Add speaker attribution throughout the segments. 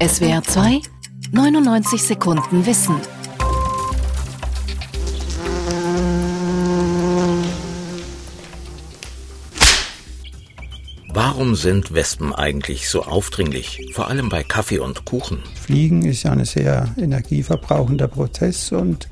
Speaker 1: SWR 2 99 Sekunden Wissen.
Speaker 2: Warum sind Wespen eigentlich so aufdringlich, vor allem bei Kaffee und Kuchen?
Speaker 3: Fliegen ist ja ein sehr energieverbrauchender Prozess und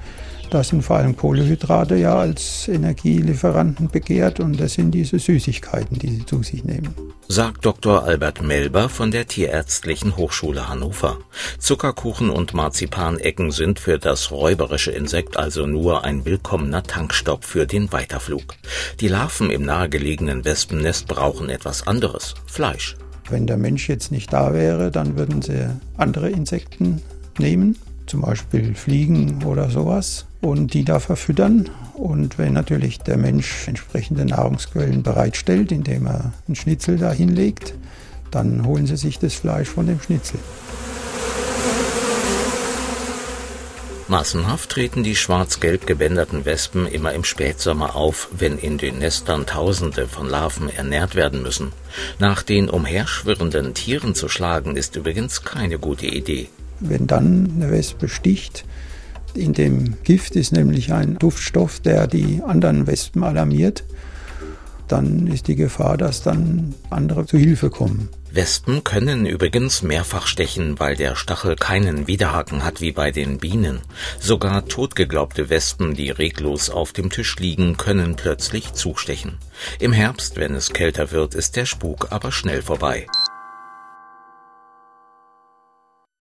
Speaker 3: da sind vor allem Kohlenhydrate ja als Energielieferanten begehrt und das sind diese Süßigkeiten, die sie zu sich nehmen.
Speaker 2: Sagt Dr. Albert Melber von der Tierärztlichen Hochschule Hannover. Zuckerkuchen und Marzipanecken sind für das räuberische Insekt also nur ein willkommener Tankstopp für den Weiterflug. Die Larven im nahegelegenen Wespennest brauchen etwas anderes, Fleisch.
Speaker 3: Wenn der Mensch jetzt nicht da wäre, dann würden sie andere Insekten nehmen zum Beispiel Fliegen oder sowas, und die da verfüttern. Und wenn natürlich der Mensch entsprechende Nahrungsquellen bereitstellt, indem er einen Schnitzel da hinlegt, dann holen sie sich das Fleisch von dem Schnitzel.
Speaker 2: Massenhaft treten die schwarz-gelb gebänderten Wespen immer im Spätsommer auf, wenn in den Nestern Tausende von Larven ernährt werden müssen. Nach den umherschwirrenden Tieren zu schlagen, ist übrigens keine gute Idee.
Speaker 3: Wenn dann eine Wespe sticht, in dem Gift ist nämlich ein Duftstoff, der die anderen Wespen alarmiert, dann ist die Gefahr, dass dann andere zu Hilfe kommen.
Speaker 2: Wespen können übrigens mehrfach stechen, weil der Stachel keinen Widerhaken hat wie bei den Bienen. Sogar totgeglaubte Wespen, die reglos auf dem Tisch liegen, können plötzlich zustechen. Im Herbst, wenn es kälter wird, ist der Spuk aber schnell vorbei.